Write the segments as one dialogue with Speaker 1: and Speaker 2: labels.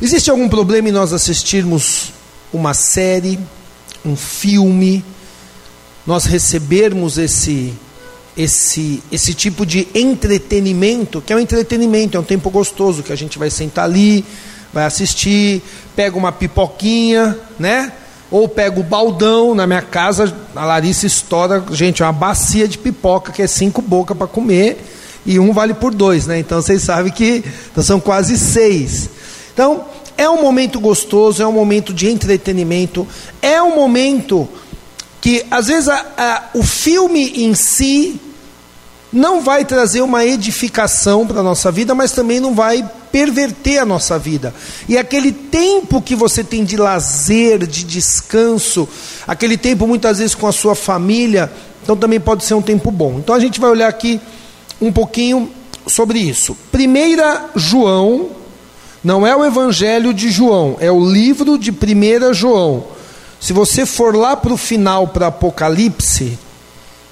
Speaker 1: Existe algum problema em nós assistirmos uma série, um filme, nós recebermos esse esse esse tipo de entretenimento, que é um entretenimento, é um tempo gostoso que a gente vai sentar ali, vai assistir, pega uma pipoquinha, né? Ou pega o baldão, na minha casa, a Larissa estoura, gente, uma bacia de pipoca, que é cinco bocas para comer, e um vale por dois, né? Então vocês sabem que então são quase seis. Então, é um momento gostoso, é um momento de entretenimento, é um momento que, às vezes, a, a, o filme em si não vai trazer uma edificação para a nossa vida, mas também não vai perverter a nossa vida. E aquele tempo que você tem de lazer, de descanso, aquele tempo muitas vezes com a sua família, então também pode ser um tempo bom. Então a gente vai olhar aqui um pouquinho sobre isso. Primeira João, não é o Evangelho de João, é o livro de Primeira João. Se você for lá para o final, para Apocalipse,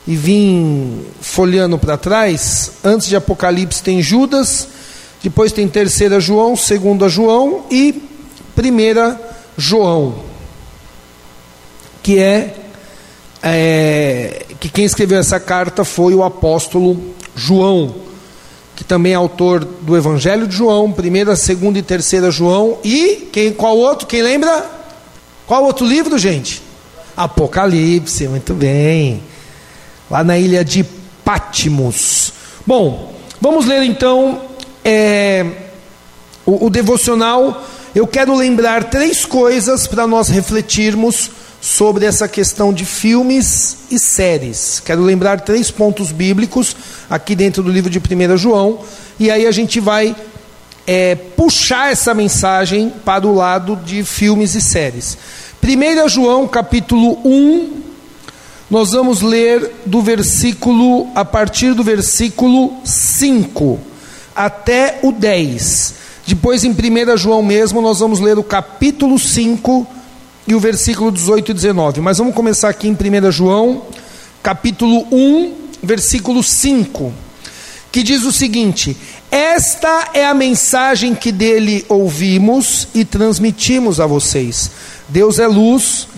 Speaker 1: e vim folheando para trás, antes de Apocalipse tem Judas, depois tem terceira João, segunda João e primeira João, que é, é que quem escreveu essa carta foi o apóstolo João, que também é autor do Evangelho de João, primeira, segunda e terceira João e quem qual outro? Quem lembra? Qual outro livro, gente? Apocalipse, muito bem lá na ilha de Patmos. Bom, vamos ler então é, o, o devocional. Eu quero lembrar três coisas para nós refletirmos sobre essa questão de filmes e séries. Quero lembrar três pontos bíblicos aqui dentro do livro de 1 João, e aí a gente vai é, puxar essa mensagem para o lado de filmes e séries. 1 João capítulo 1, nós vamos ler do versículo, a partir do versículo 5 até o 10. Depois, em 1 João mesmo, nós vamos ler o capítulo 5 e o versículo 18 e 19. Mas vamos começar aqui em 1 João, capítulo 1, versículo 5, que diz o seguinte: Esta é a mensagem que dele ouvimos e transmitimos a vocês. Deus é luz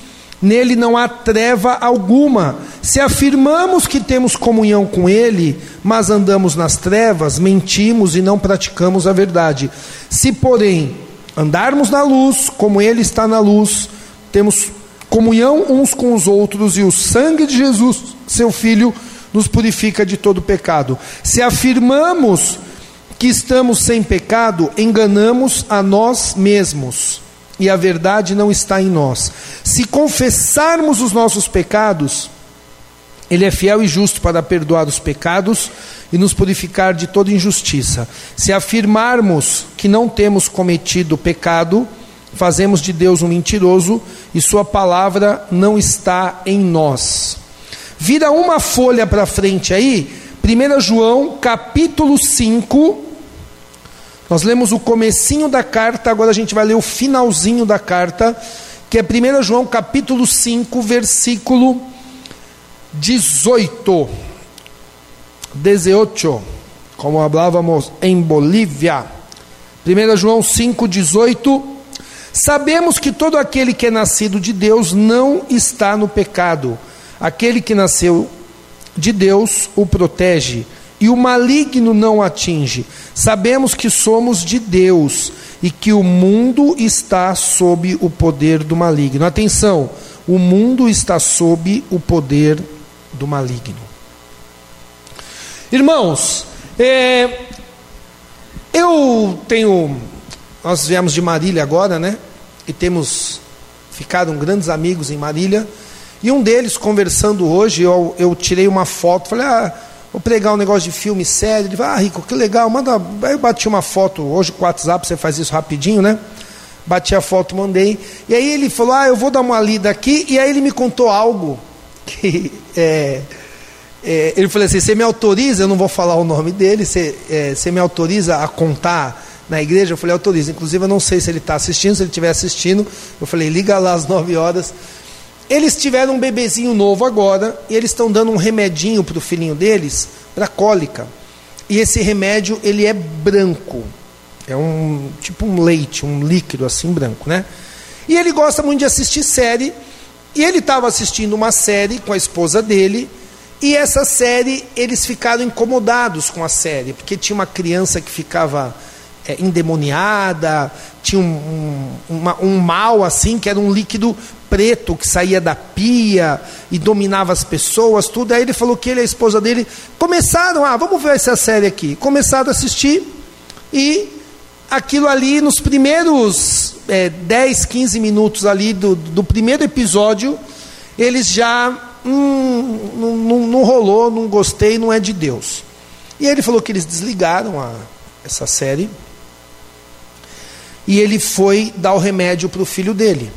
Speaker 1: Nele não há treva alguma. Se afirmamos que temos comunhão com Ele, mas andamos nas trevas, mentimos e não praticamos a verdade. Se, porém, andarmos na luz, como Ele está na luz, temos comunhão uns com os outros, e o sangue de Jesus, seu Filho, nos purifica de todo pecado. Se afirmamos que estamos sem pecado, enganamos a nós mesmos e a verdade não está em nós. Se confessarmos os nossos pecados, Ele é fiel e justo para perdoar os pecados e nos purificar de toda injustiça. Se afirmarmos que não temos cometido pecado, fazemos de Deus um mentiroso e Sua palavra não está em nós. Vira uma folha para frente aí, 1 João capítulo 5 nós lemos o comecinho da carta, agora a gente vai ler o finalzinho da carta, que é 1 João capítulo 5, versículo 18. 18, como falávamos em Bolívia. 1 João 5, 18. Sabemos que todo aquele que é nascido de Deus não está no pecado. Aquele que nasceu de Deus o protege e o maligno não atinge. Sabemos que somos de Deus e que o mundo está sob o poder do maligno. Atenção, o mundo está sob o poder do maligno. Irmãos, é, eu tenho. Nós viemos de Marília agora, né? E temos ficado grandes amigos em Marília. E um deles, conversando hoje, eu, eu tirei uma foto, falei, ah Vou pregar um negócio de filme sério. Ele vai, ah, Rico, que legal, manda. Aí eu bati uma foto, hoje com o WhatsApp você faz isso rapidinho, né? Bati a foto, mandei. E aí ele falou, ah, eu vou dar uma lida aqui. E aí ele me contou algo que. É, é, ele falou assim: você me autoriza, eu não vou falar o nome dele, você, é, você me autoriza a contar na igreja? Eu falei, autoriza. Inclusive, eu não sei se ele está assistindo, se ele estiver assistindo. Eu falei, liga lá às nove horas. Eles tiveram um bebezinho novo agora e eles estão dando um remedinho para o filhinho deles para cólica. E esse remédio ele é branco. É um tipo um leite, um líquido assim branco, né? E ele gosta muito de assistir série. E ele estava assistindo uma série com a esposa dele. E essa série, eles ficaram incomodados com a série, porque tinha uma criança que ficava é, endemoniada, tinha um, um, uma, um mal assim, que era um líquido preto que saía da pia e dominava as pessoas, tudo. Aí ele falou que ele e a esposa dele começaram, ah, vamos ver essa série aqui. Começaram a assistir e aquilo ali, nos primeiros é, 10, 15 minutos ali do, do primeiro episódio, eles já, hum, não, não, não rolou, não gostei, não é de Deus. E ele falou que eles desligaram a, essa série e ele foi dar o remédio para o filho dele.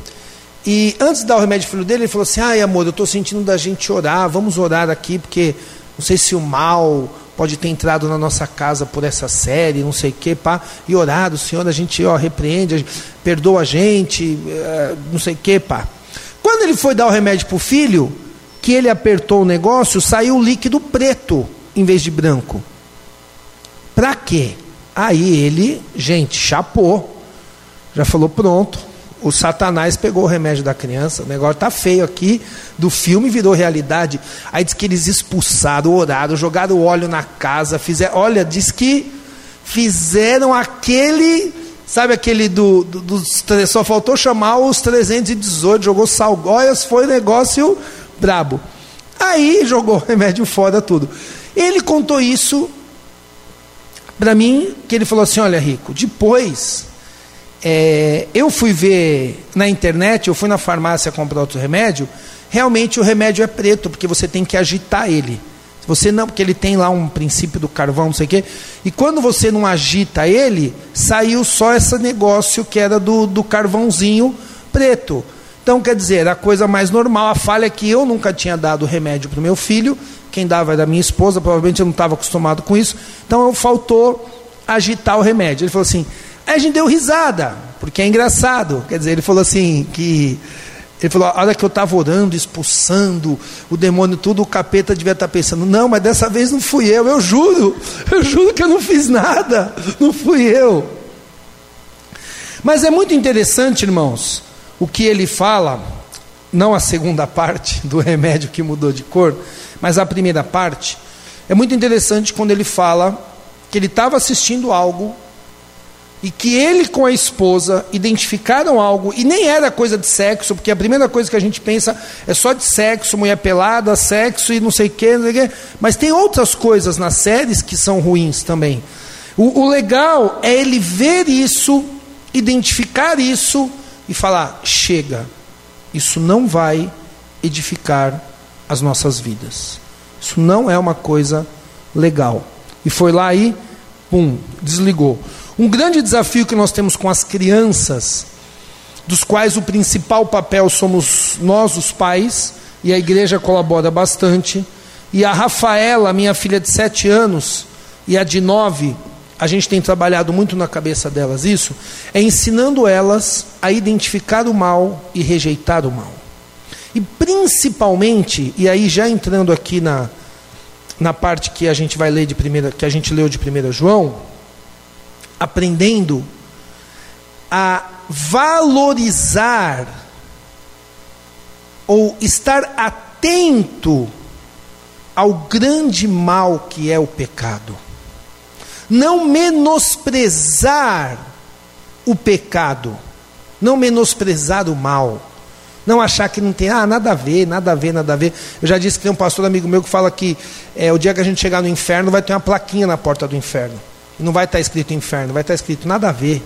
Speaker 1: E antes de dar o remédio para o filho dele, ele falou assim: ai amor, eu estou sentindo da gente orar, vamos orar aqui, porque não sei se o mal pode ter entrado na nossa casa por essa série, não sei o que, pá, e orar, o Senhor, a gente ó, repreende, perdoa a gente, eh, não sei o que, pá. Quando ele foi dar o remédio para o filho, que ele apertou o negócio, saiu o líquido preto em vez de branco. Para quê? Aí ele, gente, chapou já falou: pronto, o Satanás pegou o remédio da criança, o negócio está feio aqui, do filme virou realidade. Aí diz que eles expulsaram, oraram, jogaram óleo na casa, fizeram. Olha, diz que fizeram aquele. Sabe aquele do, do. Só faltou chamar os 318, jogou salgóias, foi negócio brabo. Aí jogou o remédio fora tudo. Ele contou isso para mim, que ele falou assim: olha, Rico, depois é, eu fui ver na internet, eu fui na farmácia comprar outro remédio, realmente o remédio é preto, porque você tem que agitar ele. Você não, porque ele tem lá um princípio do carvão, não sei o quê. E quando você não agita ele, saiu só esse negócio que era do, do carvãozinho preto. Então, quer dizer, a coisa mais normal, a falha é que eu nunca tinha dado remédio para o meu filho, quem dava era minha esposa, provavelmente eu não estava acostumado com isso, então faltou agitar o remédio. Ele falou assim: Aí a gente deu risada, porque é engraçado. Quer dizer, ele falou assim que ele falou, a hora que eu estava orando, expulsando o demônio, tudo, o capeta devia estar tá pensando, não, mas dessa vez não fui eu, eu juro, eu juro que eu não fiz nada, não fui eu. Mas é muito interessante, irmãos, o que ele fala, não a segunda parte do remédio que mudou de cor, mas a primeira parte. É muito interessante quando ele fala que ele estava assistindo algo e que ele com a esposa identificaram algo, e nem era coisa de sexo, porque a primeira coisa que a gente pensa é só de sexo, mulher pelada, sexo e não sei o que, mas tem outras coisas nas séries que são ruins também. O, o legal é ele ver isso, identificar isso e falar: chega, isso não vai edificar as nossas vidas. Isso não é uma coisa legal. E foi lá e, pum, desligou. Um grande desafio que nós temos com as crianças, dos quais o principal papel somos nós, os pais, e a igreja colabora bastante. E a Rafaela, minha filha de sete anos, e a de nove, a gente tem trabalhado muito na cabeça delas isso, é ensinando elas a identificar o mal e rejeitar o mal. E principalmente, e aí já entrando aqui na, na parte que a gente vai ler de primeira, que a gente leu de 1 João, aprendendo a valorizar ou estar atento ao grande mal que é o pecado. Não menosprezar o pecado, não menosprezar o mal. Não achar que não tem, ah, nada a ver, nada a ver, nada a ver. Eu já disse que tem um pastor amigo meu que fala que é, o dia que a gente chegar no inferno vai ter uma plaquinha na porta do inferno não vai estar escrito inferno, vai estar escrito nada a ver.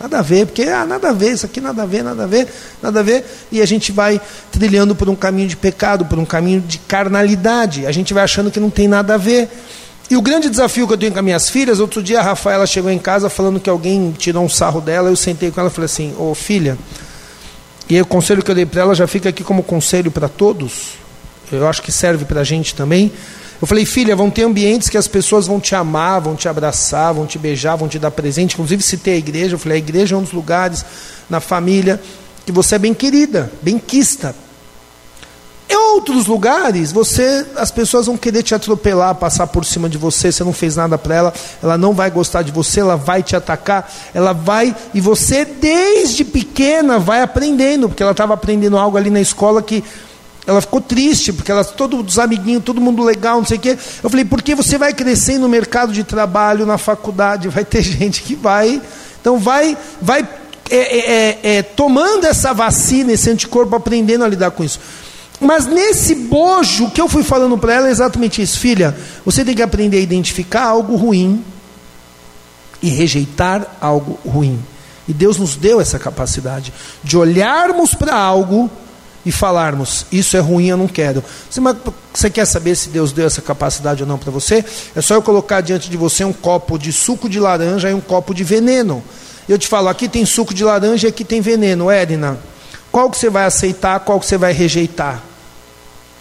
Speaker 1: Nada a ver, porque ah, nada a ver, isso aqui nada a ver, nada a ver, nada a ver, e a gente vai trilhando por um caminho de pecado, por um caminho de carnalidade, a gente vai achando que não tem nada a ver. E o grande desafio que eu tenho com as minhas filhas, outro dia a Rafaela chegou em casa falando que alguém tirou um sarro dela, eu sentei com ela e falei assim, ô oh, filha, e aí, o conselho que eu dei para ela já fica aqui como conselho para todos, eu acho que serve para a gente também. Eu falei, filha, vão ter ambientes que as pessoas vão te amar, vão te abraçar, vão te beijar, vão te dar presente. Inclusive, citei a igreja. Eu falei, a igreja é um dos lugares na família que você é bem querida, bem quista. É outros lugares, você, as pessoas vão querer te atropelar, passar por cima de você, você não fez nada para ela, ela não vai gostar de você, ela vai te atacar, ela vai, e você desde pequena vai aprendendo, porque ela estava aprendendo algo ali na escola que ela ficou triste, porque ela, todos os amiguinhos, todo mundo legal, não sei o quê. Eu falei, porque você vai crescer no mercado de trabalho, na faculdade, vai ter gente que vai. Então vai, vai é, é, é, é tomando essa vacina, esse anticorpo, aprendendo a lidar com isso. Mas nesse bojo, que eu fui falando para ela é exatamente isso, filha. Você tem que aprender a identificar algo ruim e rejeitar algo ruim. E Deus nos deu essa capacidade de olharmos para algo e falarmos: Isso é ruim, eu não quero. Você, você quer saber se Deus deu essa capacidade ou não para você? É só eu colocar diante de você um copo de suco de laranja e um copo de veneno. Eu te falo: aqui tem suco de laranja e aqui tem veneno. Edna, qual que você vai aceitar, qual que você vai rejeitar?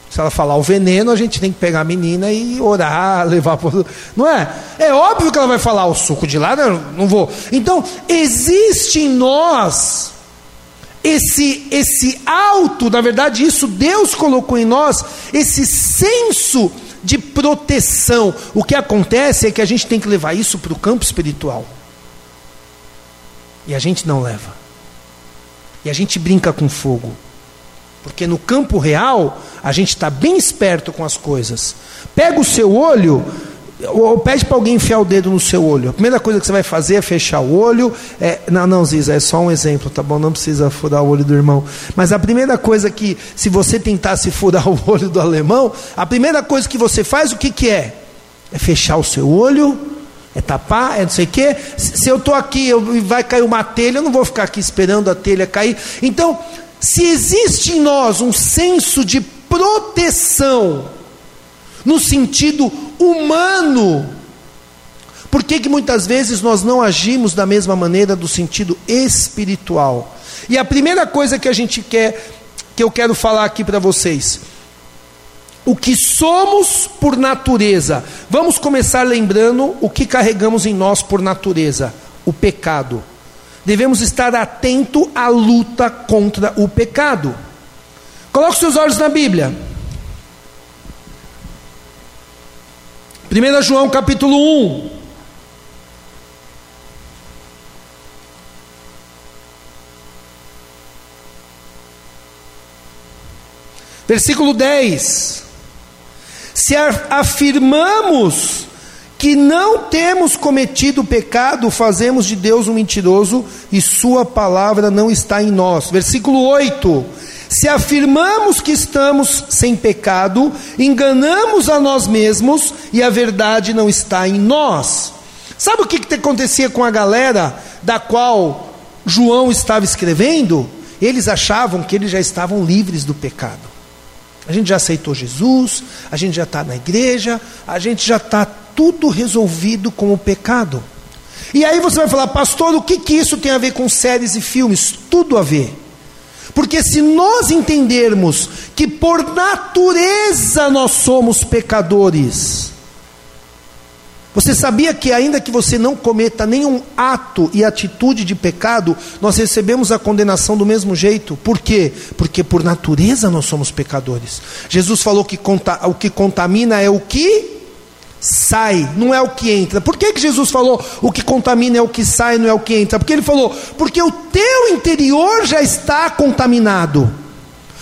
Speaker 1: Se ela falar o veneno, a gente tem que pegar a menina e orar, levar por. Não é? É óbvio que ela vai falar o suco de laranja, não vou. Então, existe em nós esse esse alto, na verdade, isso Deus colocou em nós, esse senso de proteção. O que acontece é que a gente tem que levar isso para o campo espiritual. E a gente não leva. E a gente brinca com fogo. Porque no campo real, a gente está bem esperto com as coisas. Pega o seu olho, ou pede para alguém enfiar o dedo no seu olho. A primeira coisa que você vai fazer é fechar o olho. É, não, não, Ziza, é só um exemplo, tá bom? Não precisa furar o olho do irmão. Mas a primeira coisa que, se você tentasse furar o olho do alemão, a primeira coisa que você faz, o que, que é? É fechar o seu olho, é tapar, é não sei o quê. Se, eu estou aqui e vai cair uma telha, eu não vou ficar aqui esperando a telha cair. Então, se existe em nós um senso de proteção, no sentido humano, por que, que muitas vezes nós não agimos da mesma maneira do sentido espiritual? E a primeira coisa que a gente quer, que eu quero falar aqui para vocês, o que somos por natureza. Vamos começar lembrando o que carregamos em nós por natureza: o pecado devemos estar atento à luta contra o pecado. Coloque seus olhos na Bíblia. 1 João capítulo 1. Versículo 10. Se afirmamos que não temos cometido pecado, fazemos de Deus um mentiroso e Sua palavra não está em nós. Versículo 8: Se afirmamos que estamos sem pecado, enganamos a nós mesmos e a verdade não está em nós. Sabe o que, que acontecia com a galera da qual João estava escrevendo? Eles achavam que eles já estavam livres do pecado. A gente já aceitou Jesus, a gente já está na igreja, a gente já está tudo resolvido com o pecado. E aí você vai falar, pastor, o que, que isso tem a ver com séries e filmes? Tudo a ver. Porque se nós entendermos que por natureza nós somos pecadores, você sabia que, ainda que você não cometa nenhum ato e atitude de pecado, nós recebemos a condenação do mesmo jeito? Por quê? Porque por natureza nós somos pecadores. Jesus falou que o que contamina é o que sai, não é o que entra. Por que, que Jesus falou o que contamina é o que sai, não é o que entra? Porque ele falou, porque o teu interior já está contaminado.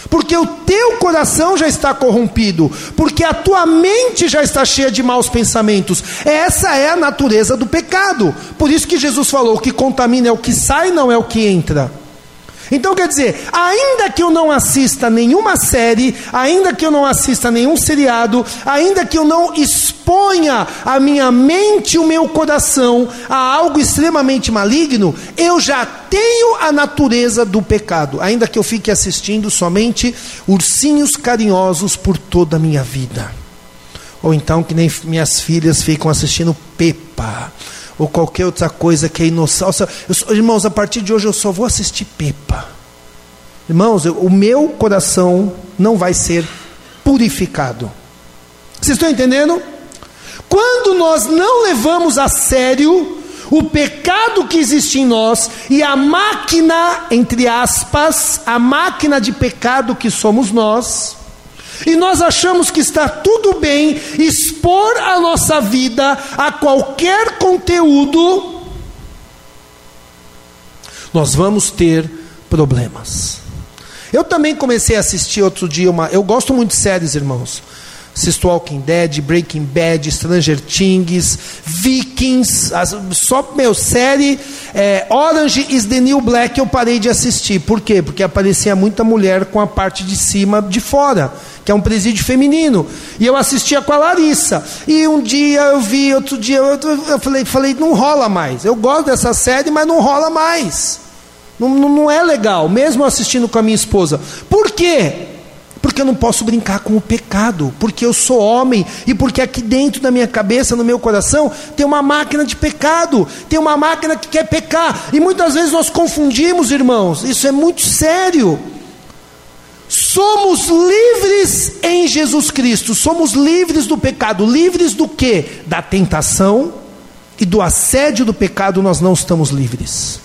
Speaker 1: Porque o teu coração já está corrompido, porque a tua mente já está cheia de maus pensamentos. Essa é a natureza do pecado. Por isso que Jesus falou: o que contamina é o que sai, não é o que entra. Então quer dizer, ainda que eu não assista nenhuma série, ainda que eu não assista nenhum seriado, ainda que eu não exponha a minha mente e o meu coração a algo extremamente maligno, eu já tenho a natureza do pecado, ainda que eu fique assistindo somente ursinhos carinhosos por toda a minha vida. Ou então que nem minhas filhas ficam assistindo Pepa ou qualquer outra coisa que é inocente. Irmãos, a partir de hoje eu só vou assistir Pepa. Irmãos, eu, o meu coração não vai ser purificado. Vocês estão entendendo? Quando nós não levamos a sério o pecado que existe em nós e a máquina, entre aspas, a máquina de pecado que somos nós, E nós achamos que está tudo bem expor a nossa vida a qualquer conteúdo, nós vamos ter problemas. Eu também comecei a assistir outro dia uma. Eu gosto muito de séries, irmãos. Assisto Walking Dead, Breaking Bad, Stranger Things, Vikings, as, só, meu, série é, Orange is the New Black eu parei de assistir. Por quê? Porque aparecia muita mulher com a parte de cima de fora, que é um presídio feminino. E eu assistia com a Larissa. E um dia eu vi, outro dia eu, eu falei, falei, não rola mais. Eu gosto dessa série, mas não rola mais. Não, não é legal, mesmo assistindo com a minha esposa. Por quê? Porque eu não posso brincar com o pecado, porque eu sou homem e porque aqui dentro da minha cabeça, no meu coração, tem uma máquina de pecado, tem uma máquina que quer pecar. E muitas vezes nós confundimos, irmãos, isso é muito sério. Somos livres em Jesus Cristo, somos livres do pecado, livres do que? Da tentação e do assédio do pecado, nós não estamos livres.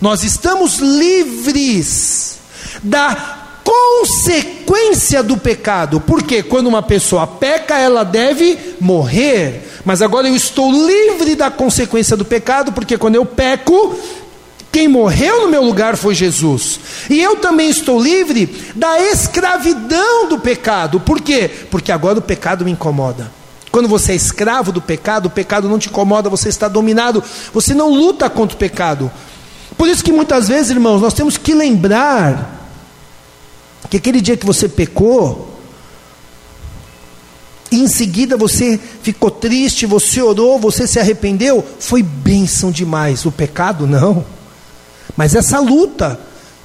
Speaker 1: Nós estamos livres da consequência do pecado, porque quando uma pessoa peca, ela deve morrer. Mas agora eu estou livre da consequência do pecado, porque quando eu peco, quem morreu no meu lugar foi Jesus. E eu também estou livre da escravidão do pecado. Por quê? Porque agora o pecado me incomoda. Quando você é escravo do pecado, o pecado não te incomoda, você está dominado, você não luta contra o pecado. Por isso que muitas vezes, irmãos, nós temos que lembrar que aquele dia que você pecou, e em seguida você ficou triste, você orou, você se arrependeu, foi bênção demais. O pecado não. Mas essa luta,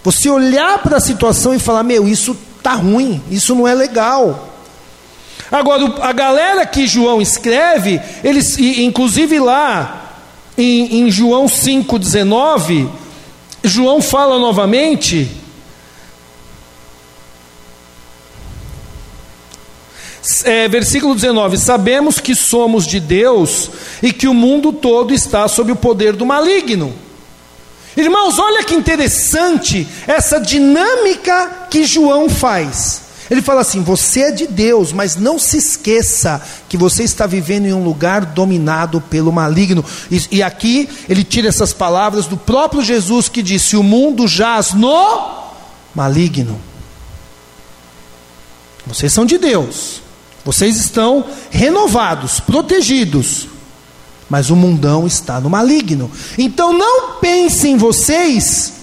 Speaker 1: você olhar para a situação e falar: meu, isso tá ruim, isso não é legal. Agora, a galera que João escreve, eles, inclusive lá em, em João 5,19, João fala novamente é, versículo 19: Sabemos que somos de Deus e que o mundo todo está sob o poder do maligno. Irmãos, olha que interessante essa dinâmica que João faz. Ele fala assim: você é de Deus, mas não se esqueça que você está vivendo em um lugar dominado pelo maligno. E, e, aqui ele tira essas palavras do próprio Jesus que disse: o mundo jaz no maligno. Vocês são de Deus, vocês estão renovados, protegidos, mas o mundão está no maligno. Então não pensem vocês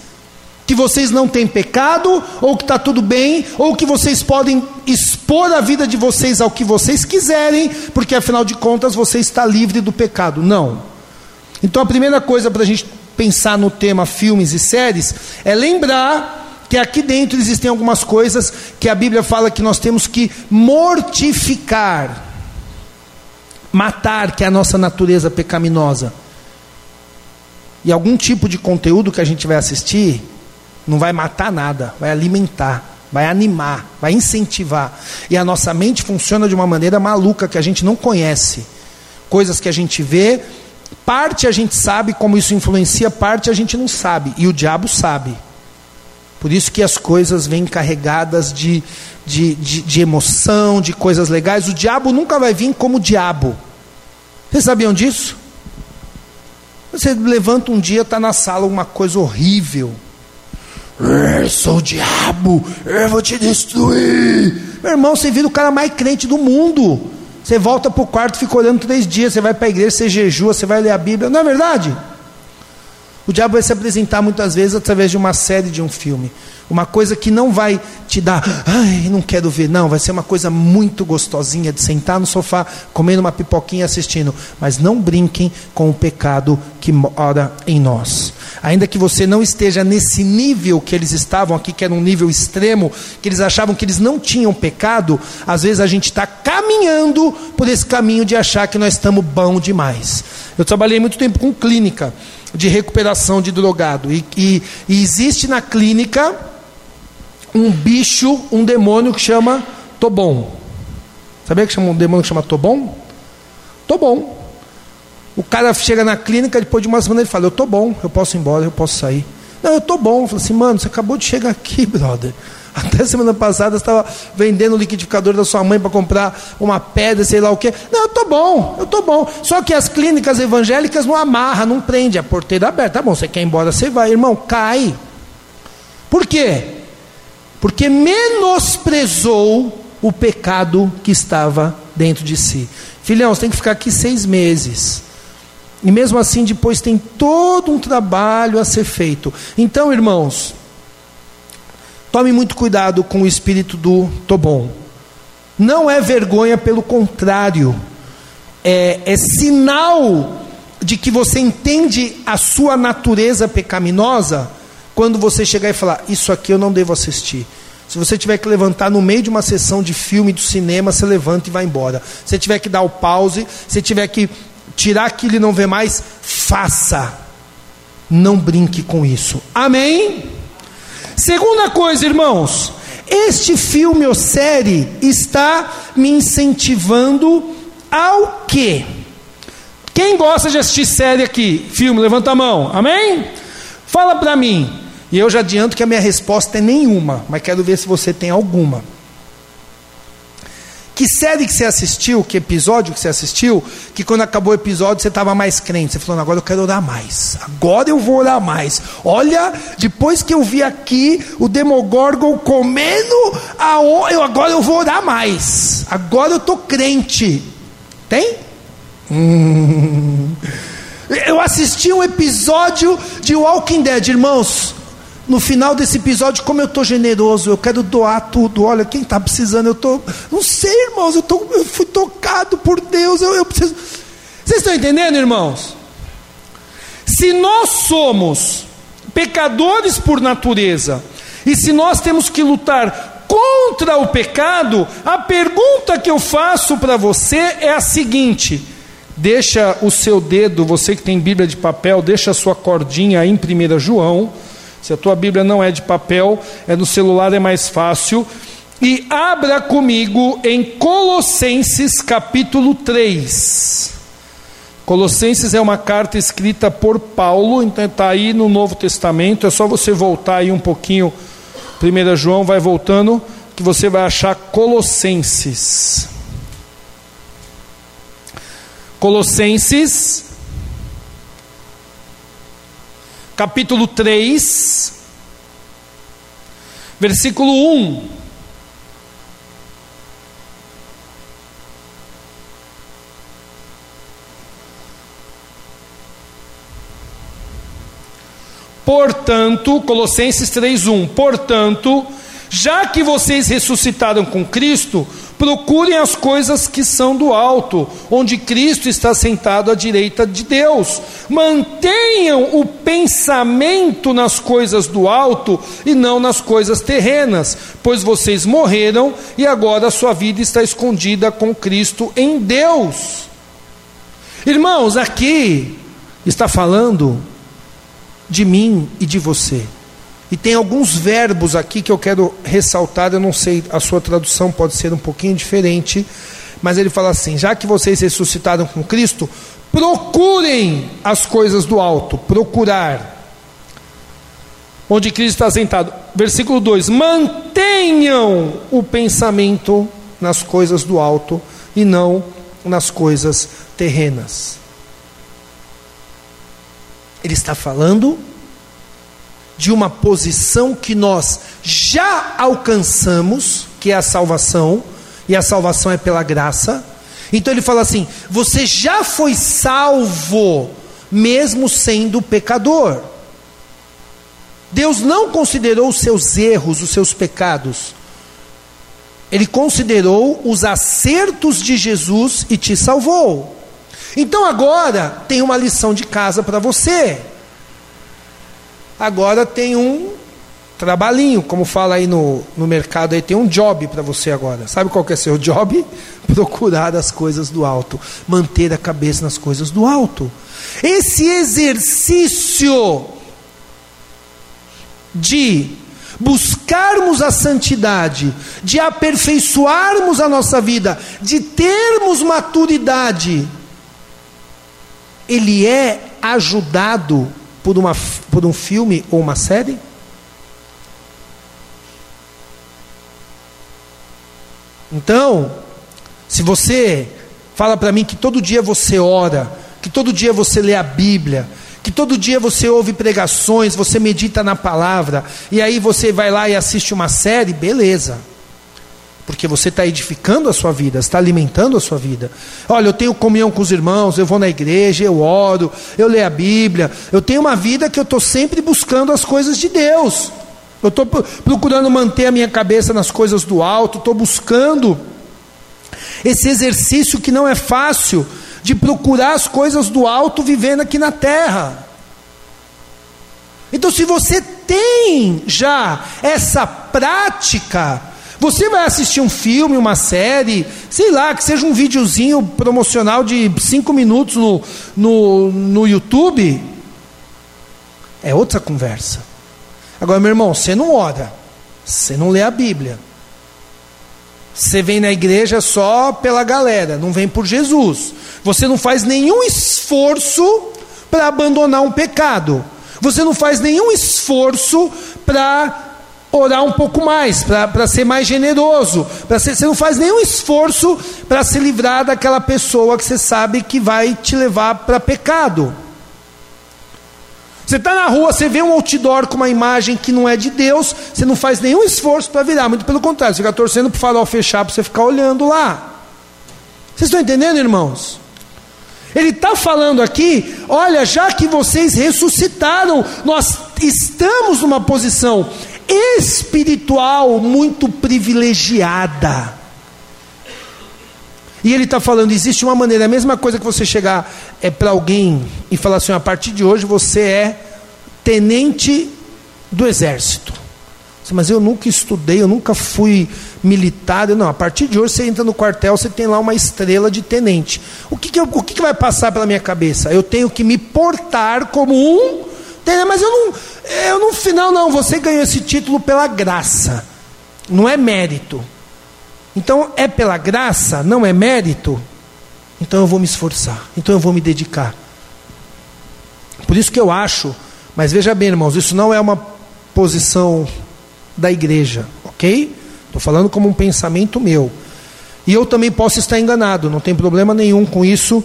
Speaker 1: que vocês não têm pecado, ou que está tudo bem, ou que vocês podem expor a vida de vocês ao que vocês quiserem, porque afinal de contas você está livre do pecado. Não. Então a primeira coisa para a gente pensar no tema filmes e séries é lembrar que aqui dentro existem algumas coisas que a Bíblia fala que nós temos que mortificar, matar, que é a nossa natureza pecaminosa. E algum tipo de conteúdo que a gente vai assistir não vai matar nada, vai alimentar, vai animar, vai incentivar. E a nossa mente funciona de uma maneira maluca que a gente não conhece. Coisas que a gente vê, parte a gente sabe como isso influencia, parte a gente não sabe. E o diabo sabe. Por isso que as coisas vêm carregadas de, de, de, de emoção, de coisas legais. O diabo nunca vai vir como diabo. Vocês sabiam disso? Você levanta um dia, está na sala uma coisa horrível. Eu sou o diabo, eu vou te destruir. Meu irmão, você vira o cara mais crente do mundo. Você volta para o quarto, fica olhando três dias. Você vai para a igreja, você jejua, você vai ler a Bíblia. Não é verdade? O diabo vai se apresentar muitas vezes através de uma série, de um filme. Uma coisa que não vai te dar, ai, não quero ver, não, vai ser uma coisa muito gostosinha de sentar no sofá, comendo uma pipoquinha assistindo. Mas não brinquem com o pecado que mora em nós. Ainda que você não esteja nesse nível que eles estavam aqui, que era um nível extremo, que eles achavam que eles não tinham pecado, às vezes a gente está caminhando por esse caminho de achar que nós estamos bom demais. Eu trabalhei muito tempo com clínica de recuperação de drogado. E, e, e existe na clínica um bicho, um demônio que chama Tobon. Sabia que chama um demônio que chama Tobon? Tobon. O cara chega na clínica, depois de uma semana ele fala: Eu estou bom, eu posso ir embora, eu posso sair. Não, eu estou bom. Falei assim, mano, você acabou de chegar aqui, brother. Até semana passada estava vendendo o liquidificador da sua mãe para comprar uma pedra, sei lá o quê. Não, eu estou bom, eu estou bom. Só que as clínicas evangélicas não amarram, não prende, a porteira aberta. Tá bom, você quer ir embora, você vai, irmão, cai. Por quê? Porque menosprezou o pecado que estava dentro de si. Filhão, você tem que ficar aqui seis meses. E mesmo assim, depois tem todo um trabalho a ser feito. Então, irmãos, Tome muito cuidado com o espírito do tô bom. Não é vergonha, pelo contrário, é, é sinal de que você entende a sua natureza pecaminosa quando você chegar e falar: Isso aqui eu não devo assistir. Se você tiver que levantar no meio de uma sessão de filme do cinema, você levanta e vai embora. Se tiver que dar o pause, se tiver que tirar aquilo e não ver mais, faça. Não brinque com isso. Amém? Segunda coisa, irmãos, este filme ou série está me incentivando ao quê? Quem gosta de assistir série aqui? Filme, levanta a mão. Amém? Fala para mim. E eu já adianto que a minha resposta é nenhuma, mas quero ver se você tem alguma. Que série que você assistiu, que episódio que você assistiu, que quando acabou o episódio você estava mais crente. Você falou, agora eu quero orar mais. Agora eu vou orar mais. Olha, depois que eu vi aqui o Demogorgon comendo, a, eu, agora eu vou orar mais. Agora eu estou crente. Tem? Hum. Eu assisti um episódio de Walking Dead, irmãos no final desse episódio, como eu estou generoso, eu quero doar tudo. Olha, quem está precisando, eu estou. Não sei, irmãos, eu, tô, eu fui tocado por Deus, eu, eu preciso. Vocês estão entendendo, irmãos? Se nós somos pecadores por natureza, e se nós temos que lutar contra o pecado, a pergunta que eu faço para você é a seguinte: deixa o seu dedo, você que tem Bíblia de papel, deixa a sua cordinha aí em 1 João se a tua Bíblia não é de papel, é no celular, é mais fácil. E abra comigo em Colossenses capítulo 3. Colossenses é uma carta escrita por Paulo, então está aí no Novo Testamento, é só você voltar aí um pouquinho, 1 João vai voltando, que você vai achar Colossenses. Colossenses capítulo 3, versículo 1. Portanto, Colossenses 3:1. Portanto, já que vocês ressuscitaram com Cristo, procurem as coisas que são do alto, onde Cristo está sentado à direita de Deus. Mantenham o pensamento nas coisas do alto e não nas coisas terrenas, pois vocês morreram e agora a sua vida está escondida com Cristo em Deus. Irmãos, aqui está falando de mim e de você. E tem alguns verbos aqui que eu quero ressaltar, eu não sei, a sua tradução pode ser um pouquinho diferente, mas ele fala assim: já que vocês ressuscitaram com Cristo, procurem as coisas do alto, procurar. Onde Cristo está sentado. Versículo 2: mantenham o pensamento nas coisas do alto e não nas coisas terrenas. Ele está falando de uma posição que nós já alcançamos, que é a salvação, e a salvação é pela graça. Então ele fala assim: você já foi salvo, mesmo sendo pecador. Deus não considerou os seus erros, os seus pecados. Ele considerou os acertos de Jesus e te salvou. Então agora tem uma lição de casa para você agora tem um trabalhinho, como fala aí no, no mercado, aí tem um job para você agora. Sabe qual que é seu job? Procurar as coisas do alto, manter a cabeça nas coisas do alto. Esse exercício de buscarmos a santidade, de aperfeiçoarmos a nossa vida, de termos maturidade, ele é ajudado por, uma, por um filme ou uma série? Então, se você fala para mim que todo dia você ora, que todo dia você lê a Bíblia, que todo dia você ouve pregações, você medita na palavra, e aí você vai lá e assiste uma série, beleza. Porque você está edificando a sua vida, está alimentando a sua vida. Olha, eu tenho comunhão com os irmãos, eu vou na igreja, eu oro, eu leio a Bíblia. Eu tenho uma vida que eu estou sempre buscando as coisas de Deus. Eu estou procurando manter a minha cabeça nas coisas do alto, estou buscando esse exercício que não é fácil de procurar as coisas do alto vivendo aqui na terra. Então, se você tem já essa prática, você vai assistir um filme, uma série, sei lá, que seja um videozinho promocional de cinco minutos no, no, no YouTube, é outra conversa. Agora, meu irmão, você não ora, você não lê a Bíblia. Você vem na igreja só pela galera, não vem por Jesus. Você não faz nenhum esforço para abandonar um pecado. Você não faz nenhum esforço para orar um pouco mais, para ser mais generoso. Ser, você não faz nenhum esforço para se livrar daquela pessoa que você sabe que vai te levar para pecado. Você está na rua, você vê um outdoor com uma imagem que não é de Deus, você não faz nenhum esforço para virar, muito pelo contrário, você fica torcendo para o farol fechar para você ficar olhando lá. Vocês estão entendendo, irmãos? Ele está falando aqui: olha, já que vocês ressuscitaram, nós estamos numa posição espiritual muito privilegiada. E ele está falando: existe uma maneira, a mesma coisa que você chegar é, para alguém e falar assim: a partir de hoje você é tenente do exército. Mas eu nunca estudei, eu nunca fui militar. Não, a partir de hoje você entra no quartel, você tem lá uma estrela de tenente. O que, que, eu, o que, que vai passar pela minha cabeça? Eu tenho que me portar como um tenente, mas eu não, eu no final não, você ganhou esse título pela graça, não é mérito. Então é pela graça, não é mérito. Então eu vou me esforçar, então eu vou me dedicar. Por isso que eu acho, mas veja bem, irmãos, isso não é uma posição da igreja, ok? Estou falando como um pensamento meu. E eu também posso estar enganado, não tem problema nenhum com isso.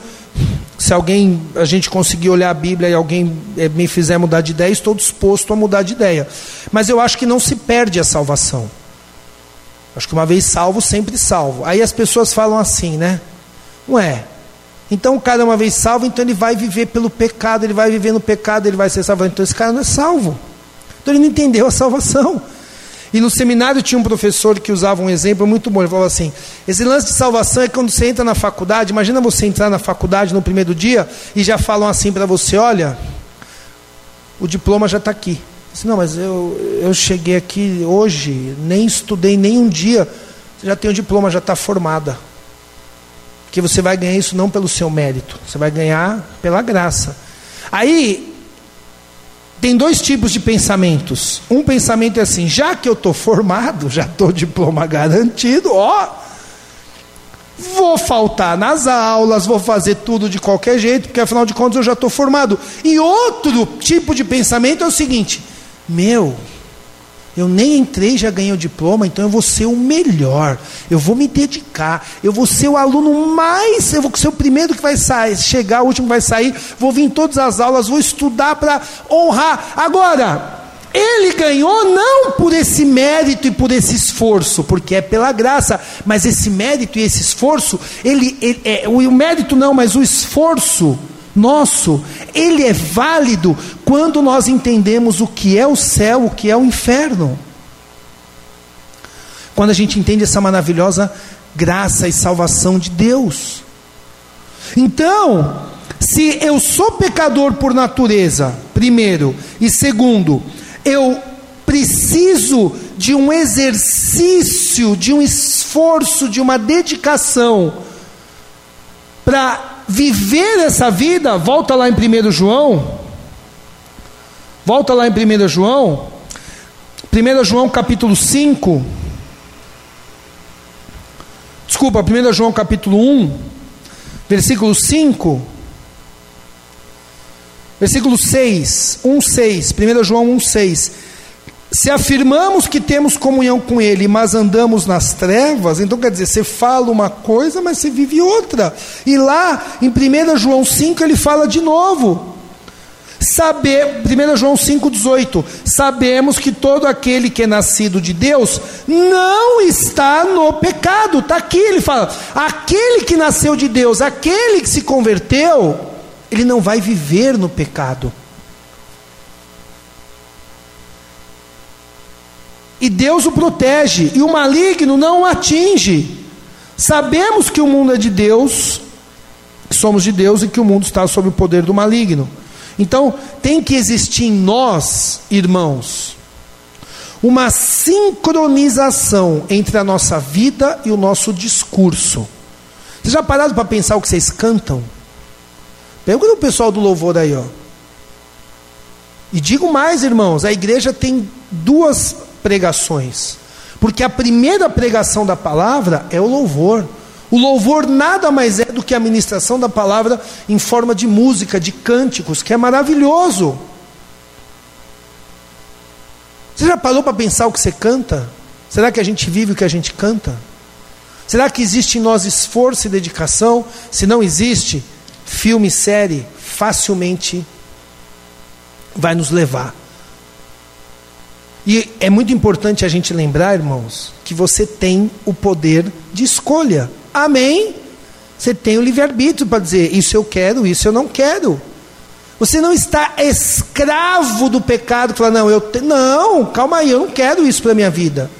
Speaker 1: Se alguém, a gente conseguir olhar a Bíblia e alguém eh, me fizer mudar de ideia, estou disposto a mudar de ideia. Mas eu acho que não se perde a salvação. Acho que uma vez salvo, sempre salvo. Aí as pessoas falam assim, né? Não é. Então o cara uma vez salvo, então ele vai viver pelo pecado, ele vai viver no pecado, ele vai ser salvo. Então esse cara não é salvo. Então ele não entendeu a salvação. E no seminário tinha um professor que usava um exemplo muito bom. Ele falou assim: esse lance de salvação é quando você entra na faculdade. Imagina você entrar na faculdade no primeiro dia e já falam assim para você: olha, o diploma já está aqui. Disse, não, mas eu, eu cheguei aqui hoje, nem estudei nem um dia, você já tem o diploma, já está formada. Que você vai ganhar isso não pelo seu mérito, você vai ganhar pela graça. Aí, tem dois tipos de pensamentos. Um pensamento é assim: já que eu estou formado, já estou diploma garantido, ó, vou faltar nas aulas, vou fazer tudo de qualquer jeito, porque afinal de contas eu já estou formado. E outro tipo de pensamento é o seguinte: meu, eu nem entrei, já ganhei o diploma, então eu vou ser o melhor. Eu vou me dedicar. Eu vou ser o aluno mais. Eu vou ser o primeiro que vai sair, chegar, o último que vai sair. Vou vir em todas as aulas, vou estudar para honrar. Agora, ele ganhou não por esse mérito e por esse esforço, porque é pela graça, mas esse mérito e esse esforço, ele, ele é, o mérito não, mas o esforço nosso, ele é válido quando nós entendemos o que é o céu, o que é o inferno. Quando a gente entende essa maravilhosa graça e salvação de Deus. Então, se eu sou pecador por natureza, primeiro, e segundo, eu preciso de um exercício, de um esforço, de uma dedicação para viver essa vida, volta lá em 1 João. Volta lá em 1 João. 1 João capítulo 5. Desculpa, 1 João capítulo 1, versículo 5. Versículo 6, 1, 6, 1 João 1, 6. Se afirmamos que temos comunhão com Ele, mas andamos nas trevas, então quer dizer, você fala uma coisa, mas você vive outra. E lá, em 1 João 5, ele fala de novo. Saber, 1 João 5,18: Sabemos que todo aquele que é nascido de Deus não está no pecado. Está aqui, ele fala: aquele que nasceu de Deus, aquele que se converteu, ele não vai viver no pecado. E Deus o protege, e o maligno não o atinge. Sabemos que o mundo é de Deus, que somos de Deus e que o mundo está sob o poder do maligno. Então, tem que existir em nós, irmãos, uma sincronização entre a nossa vida e o nosso discurso. Vocês já pararam para pensar o que vocês cantam? Pergunta o pessoal do louvor aí, ó. E digo mais, irmãos, a igreja tem duas pregações. Porque a primeira pregação da palavra é o louvor. O louvor nada mais é do que a ministração da palavra em forma de música, de cânticos, que é maravilhoso. Você já parou para pensar o que você canta? Será que a gente vive o que a gente canta? Será que existe em nós esforço e dedicação? Se não existe, filme, série, facilmente vai nos levar. E é muito importante a gente lembrar, irmãos, que você tem o poder de escolha. Amém? Você tem o livre-arbítrio para dizer: isso eu quero, isso eu não quero. Você não está escravo do pecado, fala, não, eu te... não, calma aí, eu não quero isso para minha vida.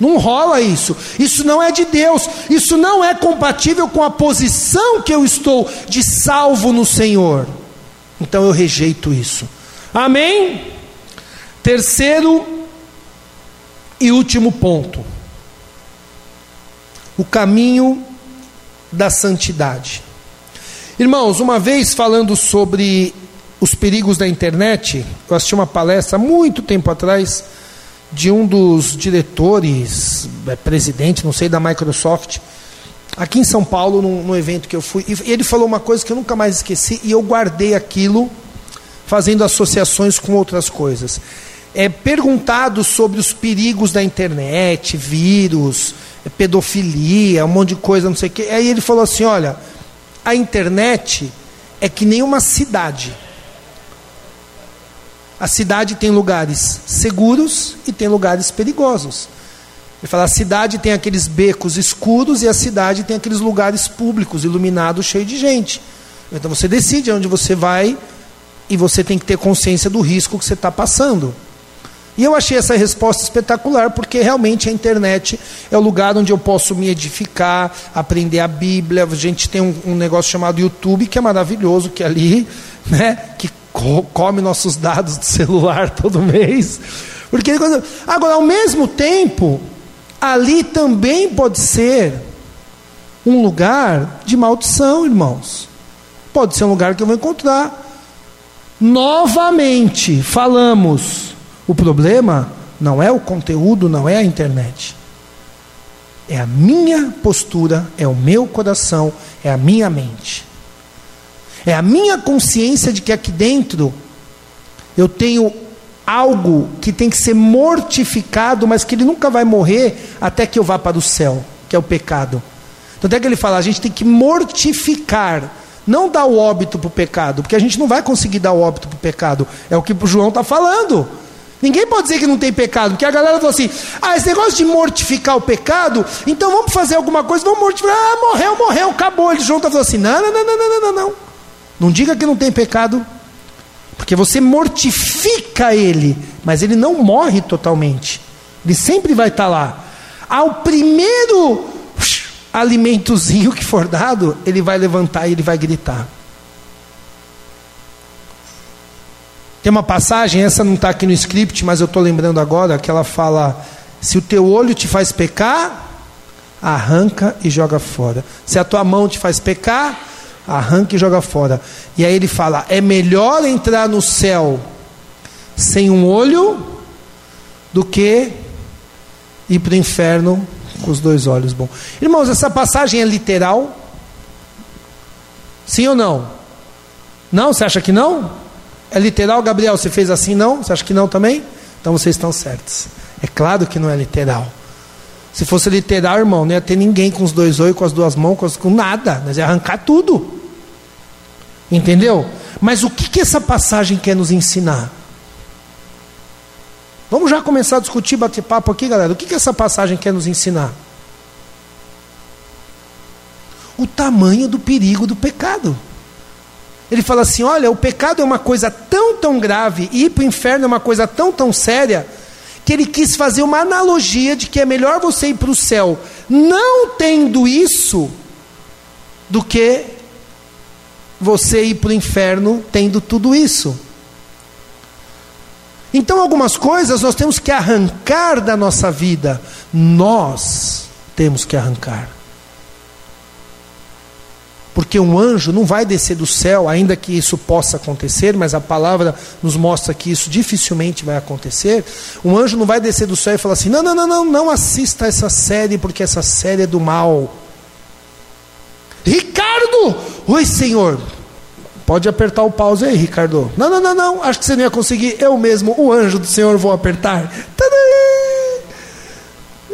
Speaker 1: Não rola isso. Isso não é de Deus. Isso não é compatível com a posição que eu estou de salvo no Senhor. Então eu rejeito isso. Amém? Terceiro e último ponto o caminho da santidade. Irmãos, uma vez falando sobre os perigos da internet, eu assisti uma palestra muito tempo atrás de um dos diretores, é, presidente, não sei, da Microsoft, aqui em São Paulo, num, num, evento que eu fui, e ele falou uma coisa que eu nunca mais esqueci, e eu guardei aquilo, fazendo associações com outras coisas. É perguntado sobre os perigos da internet, vírus, pedofilia, um monte de coisa, não sei o quê. Aí ele falou assim: olha, a internet é que nem uma cidade. A cidade tem lugares seguros e tem lugares perigosos. Ele fala: a cidade tem aqueles becos escuros e a cidade tem aqueles lugares públicos, iluminados, cheios de gente. Então você decide onde você vai e você tem que ter consciência do risco que você está passando. E eu achei essa resposta espetacular, porque realmente a internet é o lugar onde eu posso me edificar, aprender a Bíblia. A gente tem um, um negócio chamado YouTube, que é maravilhoso, que é ali, né, que co come nossos dados do celular todo mês. Porque agora, ao mesmo tempo, ali também pode ser um lugar de maldição, irmãos. Pode ser um lugar que eu vou encontrar. Novamente, falamos o problema não é o conteúdo, não é a internet. É a minha postura, é o meu coração, é a minha mente. É a minha consciência de que aqui dentro eu tenho algo que tem que ser mortificado, mas que ele nunca vai morrer até que eu vá para o céu, que é o pecado. Então até que ele fala, a gente tem que mortificar, não dar o óbito para o pecado, porque a gente não vai conseguir dar o óbito para o pecado. É o que o João está falando. Ninguém pode dizer que não tem pecado, porque a galera falou assim: ah, esse negócio de mortificar o pecado, então vamos fazer alguma coisa, vamos mortificar. Ah, morreu, morreu, acabou. Ele junto falou assim: não, não, não, não, não, não, não. Não diga que não tem pecado, porque você mortifica ele, mas ele não morre totalmente. Ele sempre vai estar lá. Ao primeiro alimentozinho que for dado, ele vai levantar e ele vai gritar. Tem uma passagem, essa não está aqui no script, mas eu estou lembrando agora, que ela fala: se o teu olho te faz pecar, arranca e joga fora. Se a tua mão te faz pecar, arranca e joga fora. E aí ele fala: é melhor entrar no céu sem um olho do que ir para o inferno com os dois olhos. Bom, irmãos, essa passagem é literal? Sim ou não? Não? Você acha que não? É literal, Gabriel? Você fez assim, não? Você acha que não também? Então vocês estão certos. É claro que não é literal. Se fosse literal, irmão, não ia ter ninguém com os dois olhos, com as duas mãos, com, as, com nada. Mas ia arrancar tudo. Entendeu? Mas o que, que essa passagem quer nos ensinar? Vamos já começar a discutir, bater papo aqui, galera. O que, que essa passagem quer nos ensinar? O tamanho do perigo do pecado. Ele fala assim: olha, o pecado é uma coisa tão, tão grave, e ir para o inferno é uma coisa tão, tão séria, que ele quis fazer uma analogia de que é melhor você ir para o céu não tendo isso, do que você ir para o inferno tendo tudo isso. Então, algumas coisas nós temos que arrancar da nossa vida, nós temos que arrancar. Porque um anjo não vai descer do céu, ainda que isso possa acontecer, mas a palavra nos mostra que isso dificilmente vai acontecer. Um anjo não vai descer do céu e falar assim: não, não, não, não, não assista essa série, porque essa série é do mal. Ricardo! Oi, Senhor. Pode apertar o pause aí, Ricardo. Não, não, não, não. Acho que você não ia conseguir. Eu mesmo, o anjo do Senhor, vou apertar.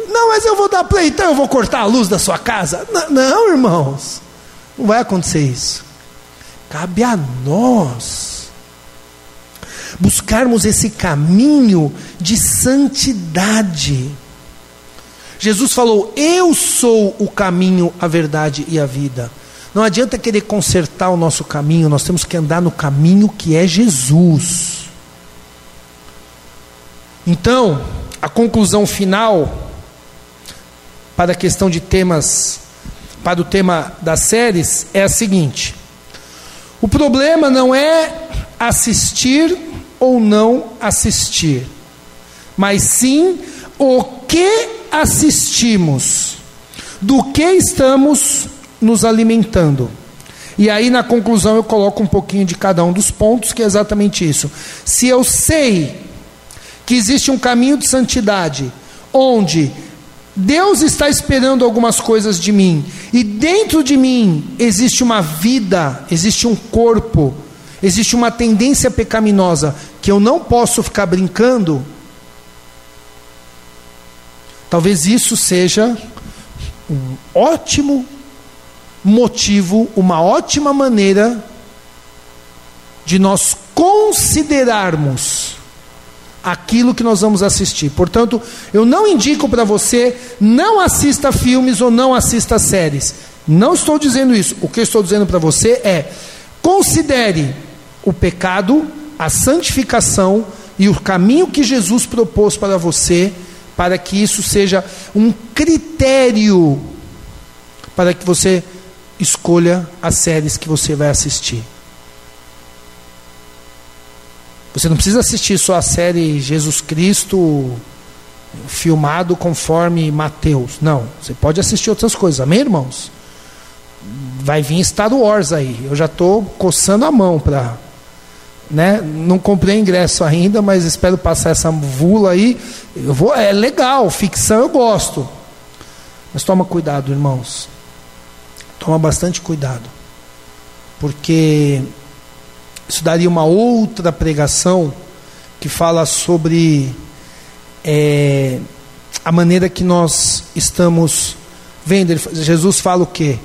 Speaker 1: Não, mas eu vou dar play, então eu vou cortar a luz da sua casa. Não, não irmãos. Não vai acontecer isso. Cabe a nós buscarmos esse caminho de santidade. Jesus falou: Eu sou o caminho, a verdade e a vida. Não adianta querer consertar o nosso caminho, nós temos que andar no caminho que é Jesus. Então, a conclusão final para a questão de temas, para o tema das séries, é a seguinte: o problema não é assistir ou não assistir, mas sim o que assistimos, do que estamos nos alimentando. E aí, na conclusão, eu coloco um pouquinho de cada um dos pontos, que é exatamente isso. Se eu sei que existe um caminho de santidade, onde Deus está esperando algumas coisas de mim, e dentro de mim existe uma vida, existe um corpo, existe uma tendência pecaminosa, que eu não posso ficar brincando, talvez isso seja um ótimo motivo, uma ótima maneira de nós considerarmos aquilo que nós vamos assistir. Portanto, eu não indico para você não assista filmes ou não assista séries. Não estou dizendo isso. O que eu estou dizendo para você é: considere o pecado, a santificação e o caminho que Jesus propôs para você, para que isso seja um critério para que você escolha as séries que você vai assistir. Você não precisa assistir só a série Jesus Cristo filmado conforme Mateus. Não, você pode assistir outras coisas. Amém, irmãos? Vai vir Star Wars aí. Eu já estou coçando a mão para. Né? Não comprei ingresso ainda, mas espero passar essa vula aí. Eu vou, é legal, ficção eu gosto. Mas toma cuidado, irmãos. Toma bastante cuidado, porque isso daria uma outra pregação que fala sobre é, a maneira que nós estamos vendo. Jesus fala o que?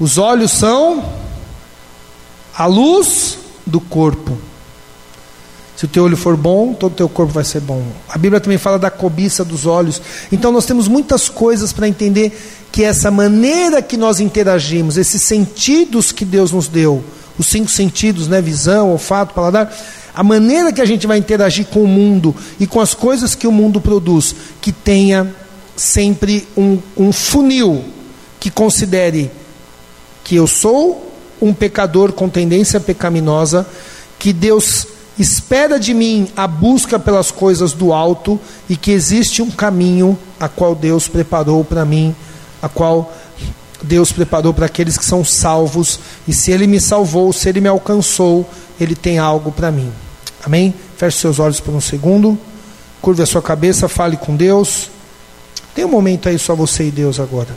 Speaker 1: Os olhos são a luz do corpo. Se o teu olho for bom, todo o teu corpo vai ser bom. A Bíblia também fala da cobiça dos olhos. Então nós temos muitas coisas para entender que essa maneira que nós interagimos, esses sentidos que Deus nos deu, os cinco sentidos, né, visão, olfato, paladar, a maneira que a gente vai interagir com o mundo e com as coisas que o mundo produz, que tenha sempre um, um funil que considere que eu sou um pecador com tendência pecaminosa, que Deus espera de mim a busca pelas coisas do alto e que existe um caminho a qual Deus preparou para mim, a qual Deus preparou para aqueles que são salvos, e se Ele me salvou, se Ele me alcançou, Ele tem algo para mim. Amém? Feche seus olhos por um segundo, curve a sua cabeça, fale com Deus. Tem um momento aí só você e Deus agora.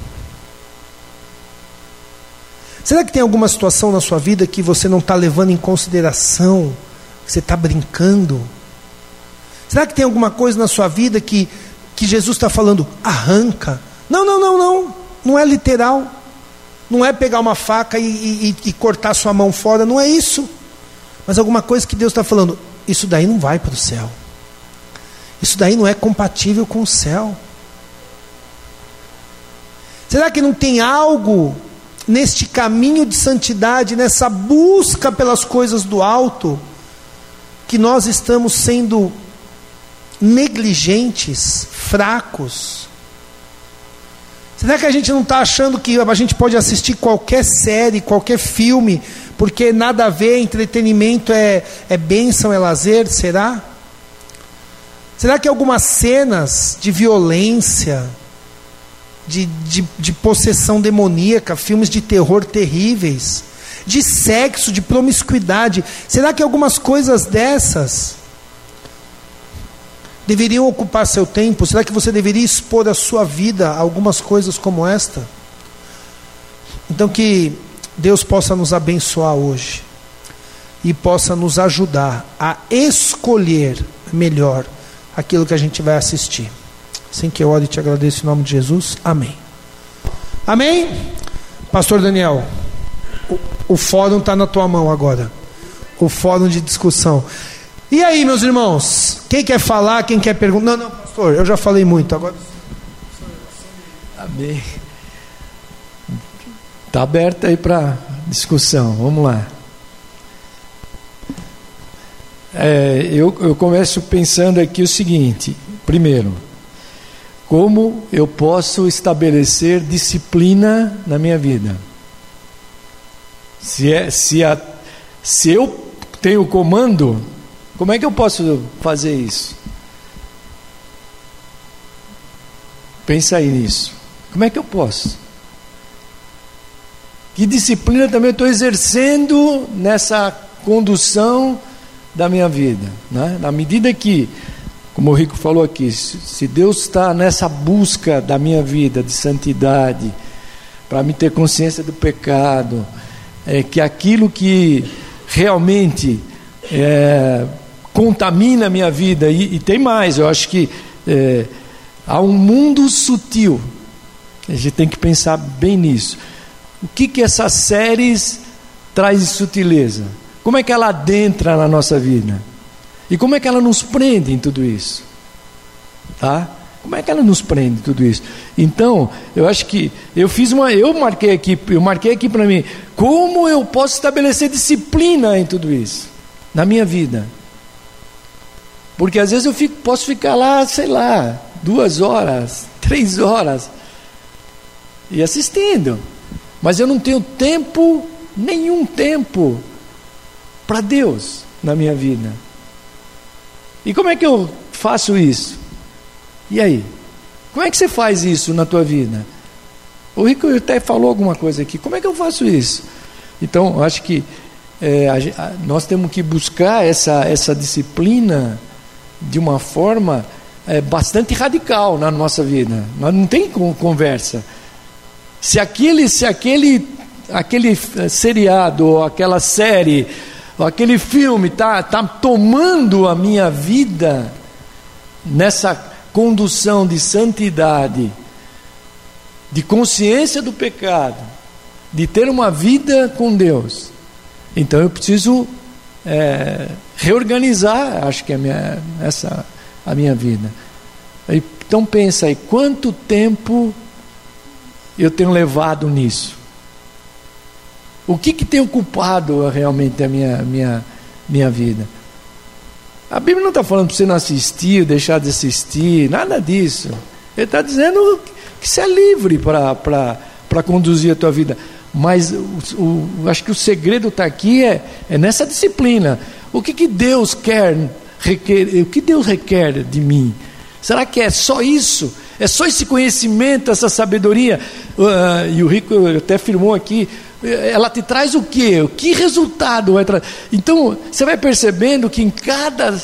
Speaker 1: Será que tem alguma situação na sua vida que você não está levando em consideração Você está brincando? Será que tem alguma coisa na sua vida que, que Jesus está falando, arranca? Não, não, não, não. Não é literal. Não é pegar uma faca e, e, e cortar sua mão fora. Não é isso. Mas alguma coisa que Deus está falando, isso daí não vai para o céu. Isso daí não é compatível com o céu. Será que não tem algo neste caminho de santidade, nessa busca pelas coisas do alto, que nós estamos sendo negligentes, fracos? Será que a gente não está achando que a gente pode assistir qualquer série, qualquer filme, porque nada a ver, entretenimento é, é bênção, é lazer? Será? Será que algumas cenas de violência, de, de, de possessão demoníaca, filmes de terror terríveis, de sexo, de promiscuidade. Será que algumas coisas dessas deveriam ocupar seu tempo? Será que você deveria expor a sua vida a algumas coisas como esta? Então que Deus possa nos abençoar hoje e possa nos ajudar a escolher melhor aquilo que a gente vai assistir. Assim que eu oro e te agradeço em nome de Jesus. Amém. Amém? Pastor Daniel, o, o fórum está na tua mão agora. O fórum de discussão. E aí, meus irmãos? Quem quer falar? Quem quer perguntar? Não, não, pastor, eu já falei muito. Agora.
Speaker 2: Amém. Está aberto aí para discussão. Vamos lá. É, eu, eu começo pensando aqui o seguinte: primeiro, como eu posso estabelecer disciplina na minha vida? Se, é, se, a, se eu tenho comando, como é que eu posso fazer isso? Pensa aí nisso. Como é que eu posso? Que disciplina também estou exercendo nessa condução da minha vida? Né? Na medida que como o Rico falou aqui, se Deus está nessa busca da minha vida de santidade, para me ter consciência do pecado, é, que aquilo que realmente é, contamina a minha vida, e, e, tem mais, eu acho que é, há um mundo sutil, a gente tem que pensar bem nisso. O que, que essas séries traz de sutileza? Como é que ela adentra na nossa vida? E como é que ela nos prende em tudo isso? Tá? Como é que ela nos prende em tudo isso? Então, eu acho que eu fiz uma, eu marquei aqui, eu marquei aqui para mim, como eu posso estabelecer disciplina em tudo isso na minha vida? Porque às vezes eu fico, posso ficar lá, sei lá, duas horas, três horas e assistindo, mas eu não tenho tempo, nenhum tempo para Deus na minha vida. E como é que eu faço isso? E aí? Como é que você faz isso na tua vida? O Rico até falou alguma coisa aqui. Como é que eu faço isso? Então, acho que é, a, a, nós temos que buscar essa, essa disciplina de uma forma é, bastante radical na nossa vida. Nós não tem conversa. Se aquele, se aquele, aquele é, seriado ou aquela série aquele filme está tá tomando a minha vida nessa condução de santidade, de consciência do pecado, de ter uma vida com Deus. Então eu preciso é, reorganizar, acho que é a minha, essa a minha vida. Então pensa aí, quanto tempo eu tenho levado nisso? O que, que tem ocupado realmente a minha, minha, minha vida? A Bíblia não está falando para você não assistir, deixar de assistir, nada disso. Ele está dizendo que você é livre para conduzir a tua vida. Mas o, o, acho que o segredo está aqui é, é nessa disciplina. O que, que Deus quer, requer, o que Deus requer de mim? Será que é só isso? É só esse conhecimento, essa sabedoria? Uh, e o Rico até afirmou aqui: ela te traz o quê? O que resultado vai trazer? Então, você vai percebendo que em cada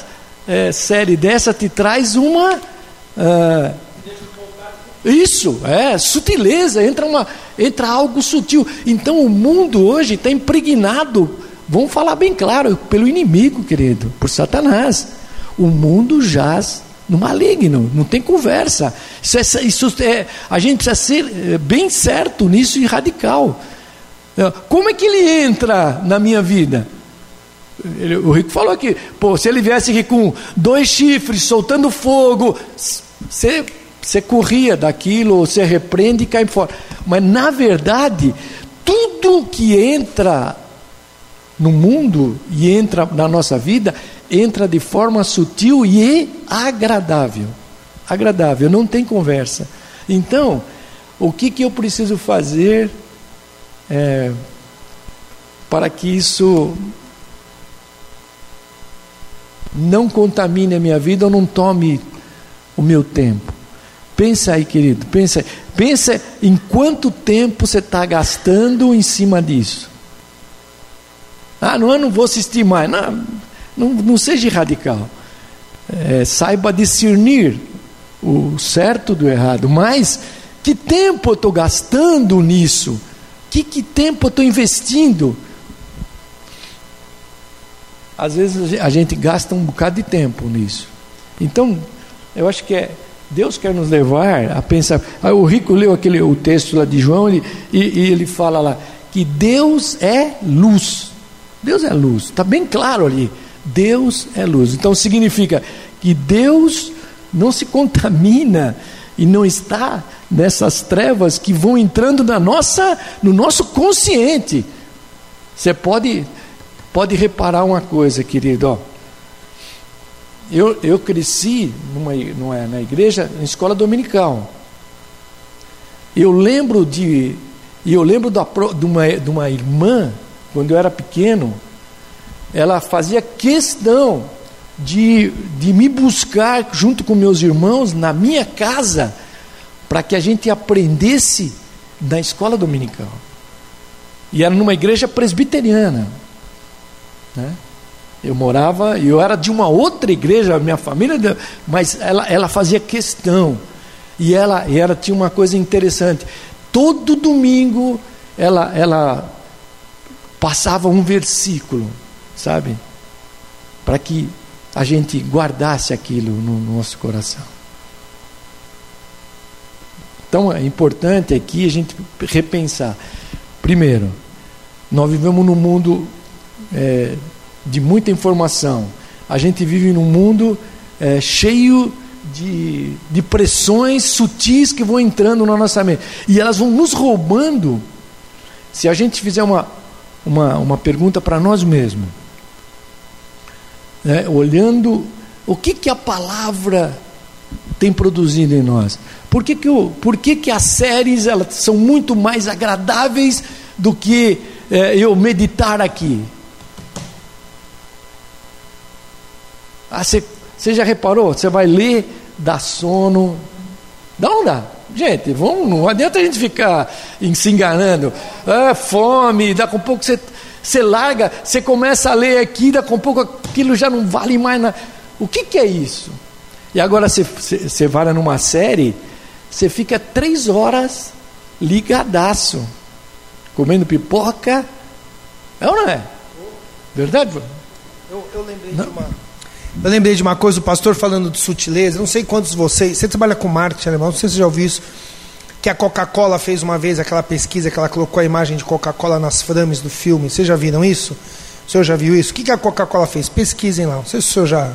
Speaker 2: é, série dessa te traz uma. Uh, isso, é, sutileza, entra, uma, entra algo sutil. Então o mundo hoje está impregnado, vamos falar bem claro, pelo inimigo, querido, por Satanás. O mundo jaz no maligno, não tem conversa. Isso é, isso é, a gente precisa ser eh, bem certo nisso e radical. É, como é que ele entra na minha vida? Ele, o Rico falou aqui, pô, se ele viesse aqui com dois chifres, soltando fogo, você, você corria daquilo, você repreende e cai fora. Mas na verdade, tudo que entra no mundo e entra na nossa vida, entra de forma sutil e agradável. Agradável, não tem conversa. Então, o que, que eu preciso fazer é, para que isso não contamine a minha vida ou não tome o meu tempo? Pensa aí, querido, pensa, pensa em quanto tempo você está gastando em cima disso. Ah, não, eu não vou assistir mais. Não, não, não seja radical. É, saiba discernir o certo do errado. Mas que tempo eu estou gastando nisso? Que, que tempo eu estou investindo? Às vezes a gente gasta um bocado de tempo nisso. Então, eu acho que é, Deus quer nos levar a pensar. Ah, o Rico leu aquele, o texto lá de João ele, e, e ele fala lá que Deus é luz. Deus é luz, está bem claro ali. Deus é luz. Então significa que Deus não se contamina e não está nessas trevas que vão entrando na nossa, no nosso consciente. Você pode, pode reparar uma coisa, querido. Ó. Eu, eu cresci numa, numa, na igreja, na escola dominical. Eu lembro de, eu lembro da, de, uma, de uma irmã quando eu era pequeno, ela fazia questão de, de me buscar junto com meus irmãos na minha casa, para que a gente aprendesse na escola dominical. E era numa igreja presbiteriana. Né? Eu morava, eu era de uma outra igreja, minha família, mas ela, ela fazia questão. E ela, e ela tinha uma coisa interessante. Todo domingo ela, ela passava um versículo, sabe? Para que a gente guardasse aquilo no nosso coração. Então é importante aqui a gente repensar. Primeiro, nós vivemos num mundo é, de muita informação. A gente vive num mundo é, cheio de, de pressões sutis que vão entrando na nossa mente. E elas vão nos roubando. Se a gente fizer uma, uma, uma pergunta para nós mesmos. Né? Olhando o que, que a palavra tem produzido em nós. Por que, que, o, por que, que as séries elas são muito mais agradáveis do que é, eu meditar aqui? Ah, você já reparou? Você vai ler, dá sono. Dá ou não dá? Gente, vamos, não adianta a gente ficar se enganando. Ah, fome, daqui a pouco você, você larga, você começa a ler aqui, daqui a pouco aquilo já não vale mais nada. O que, que é isso? E agora você, você, você vai numa série, você fica três horas ligadaço, comendo pipoca. É ou não é? Verdade?
Speaker 1: Eu, eu lembrei não. de uma eu lembrei de uma coisa, o pastor falando de sutileza, não sei quantos de vocês, você trabalha com marketing alemão, não sei se você já ouviu isso, que a Coca-Cola fez uma vez aquela pesquisa que ela colocou a imagem de Coca-Cola nas frames do filme, vocês já viram isso? O senhor já viu isso? O que, a Coca-Cola fez? Pesquisem lá, não sei se o senhor já...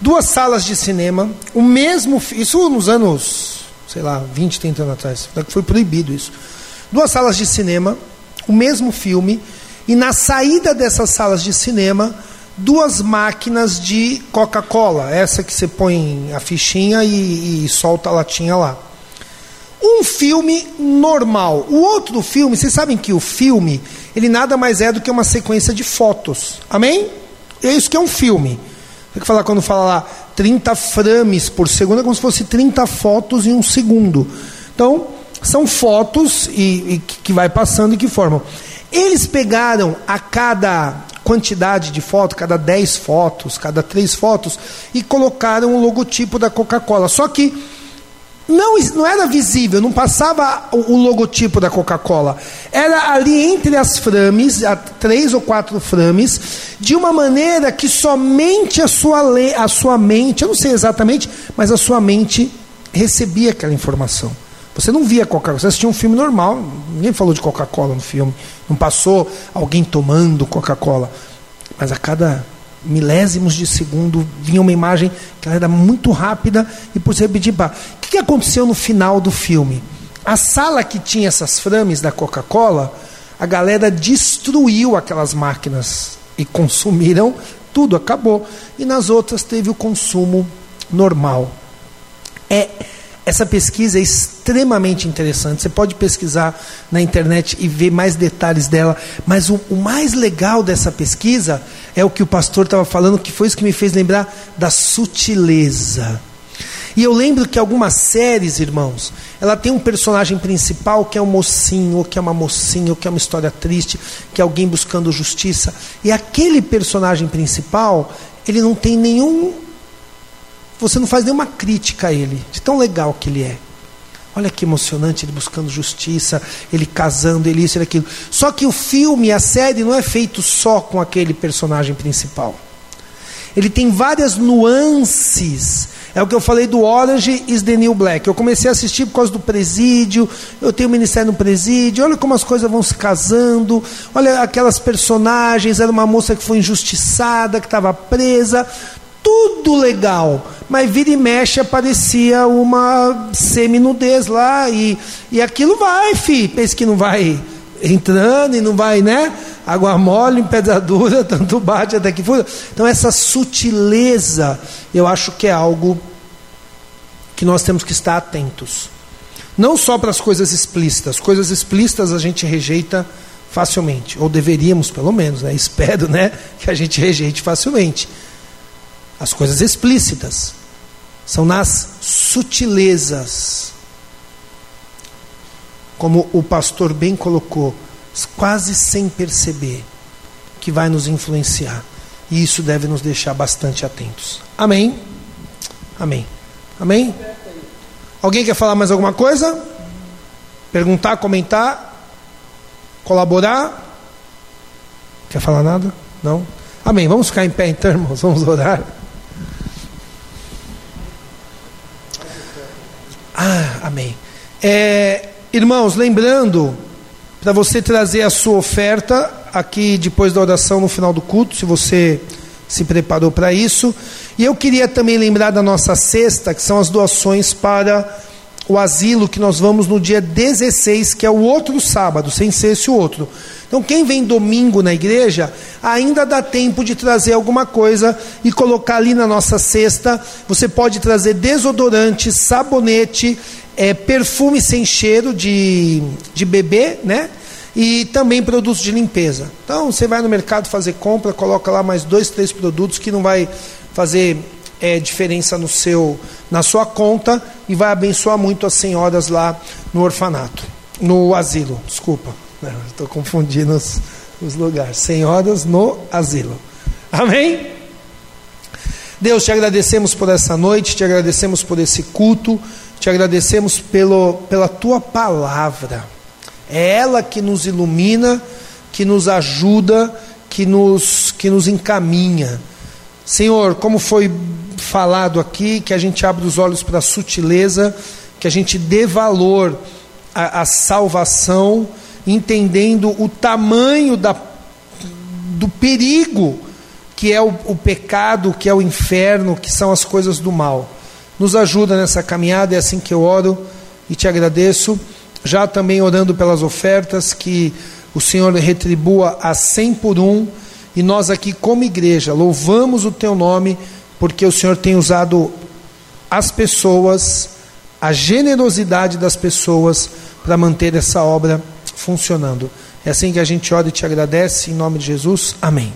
Speaker 1: Duas salas de cinema, o mesmo, isso nos anos, sei lá, 20, 30 anos atrás, foi proibido isso. Duas salas de cinema, o mesmo filme, e na saída dessas salas de cinema duas máquinas de Coca-Cola, essa que você põe a fichinha e, e, solta a latinha lá. Um filme normal. O outro filme, vocês sabem que o filme, ele nada mais é do que uma sequência de fotos. Amém? É isso que é um filme. Tem que falar quando fala lá 30 frames por segundo, é como se fosse 30 fotos em um segundo. Então, são fotos e, e que vai passando e que formam. Eles pegaram a cada quantidade de fotos, cada 10 fotos, cada 3 fotos, e colocaram o logotipo da Coca-Cola. Só que não, não era visível, não passava o, o logotipo da Coca-Cola. Era ali entre as frames, três ou quatro frames, de uma maneira que somente a sua, a sua mente, eu não sei exatamente, mas a sua mente recebia aquela informação. Você não via Coca-Cola, você assistia um filme normal, ninguém falou de Coca-Cola no filme, não passou alguém tomando Coca-Cola. Mas a cada milésimos de segundo vinha uma imagem que era muito rápida e por ser repetir. O que aconteceu no final do filme? A sala que tinha essas frames da Coca-Cola, a galera destruiu aquelas máquinas e consumiram tudo, acabou. E nas outras teve o consumo normal. É essa pesquisa é extremamente interessante. Você pode pesquisar na internet e ver mais detalhes dela. Mas o, o mais legal dessa pesquisa é o que o pastor estava falando, que foi isso que me fez lembrar da sutileza. E eu lembro que algumas séries, irmãos, ela tem um personagem principal que é um mocinho, ou que é uma mocinha, ou que é uma história triste, que é alguém buscando justiça. E aquele personagem principal, ele não tem nenhum você não faz nenhuma crítica a ele, de tão legal que ele é. Olha que emocionante ele buscando justiça, ele casando, ele isso e aquilo. Só que o filme, a série, não é feito só com aquele personagem principal. Ele tem várias nuances. É o que eu falei do Orange is the New Black. Eu comecei a assistir por causa do presídio. Eu tenho ministério no presídio. Olha como as coisas vão se casando. Olha aquelas personagens. Era uma moça que foi injustiçada, que estava presa tudo legal, mas vira e mexe aparecia uma semi-nudez lá e, e aquilo vai, fi, pensa que não vai entrando e não vai, né? Água mole pedra dura, tanto bate até que fura. Então essa sutileza, eu acho que é algo que nós temos que estar atentos. Não só para as coisas explícitas, coisas explícitas a gente rejeita facilmente, ou deveríamos pelo menos, né? Espero, né, que a gente rejeite facilmente as coisas explícitas, são nas sutilezas. Como o pastor bem colocou, quase sem perceber, que vai nos influenciar. E isso deve nos deixar bastante atentos. Amém? Amém. Amém? Alguém quer falar mais alguma coisa? Perguntar, comentar? Colaborar? Quer falar nada? Não? Amém. Vamos ficar em pé então, irmãos. Vamos orar. Ah, amém. É, irmãos, lembrando, para você trazer a sua oferta aqui depois da oração no final do culto, se você se preparou para isso. E eu queria também lembrar da nossa sexta, que são as doações para o asilo, que nós vamos no dia 16, que é o outro sábado, sem ser esse outro. Então, quem vem domingo na igreja, ainda dá tempo de trazer alguma coisa e colocar ali na nossa cesta. Você pode trazer desodorante, sabonete, é, perfume sem cheiro de, de bebê, né? E também produtos de limpeza. Então, você vai no mercado fazer compra, coloca lá mais dois, três produtos que não vai fazer é, diferença no seu, na sua conta e vai abençoar muito as senhoras lá no orfanato, no asilo, desculpa. Estou confundindo os, os lugares. Senhoras no asilo. Amém? Deus, te agradecemos por essa noite, te agradecemos por esse culto, te agradecemos pelo, pela tua palavra. É ela que nos ilumina, que nos ajuda, que nos, que nos encaminha. Senhor, como foi falado aqui, que a gente abra os olhos para a sutileza, que a gente dê valor à, à salvação entendendo o tamanho da, do perigo que é o, o pecado, que é o inferno, que são as coisas do mal. Nos ajuda nessa caminhada, é assim que eu oro e te agradeço. Já também orando pelas ofertas, que o Senhor retribua a cem por um. E nós aqui, como igreja, louvamos o teu nome, porque o Senhor tem usado as pessoas, a generosidade das pessoas, para manter essa obra funcionando. É assim que a gente ora e te agradece, em nome de Jesus. Amém.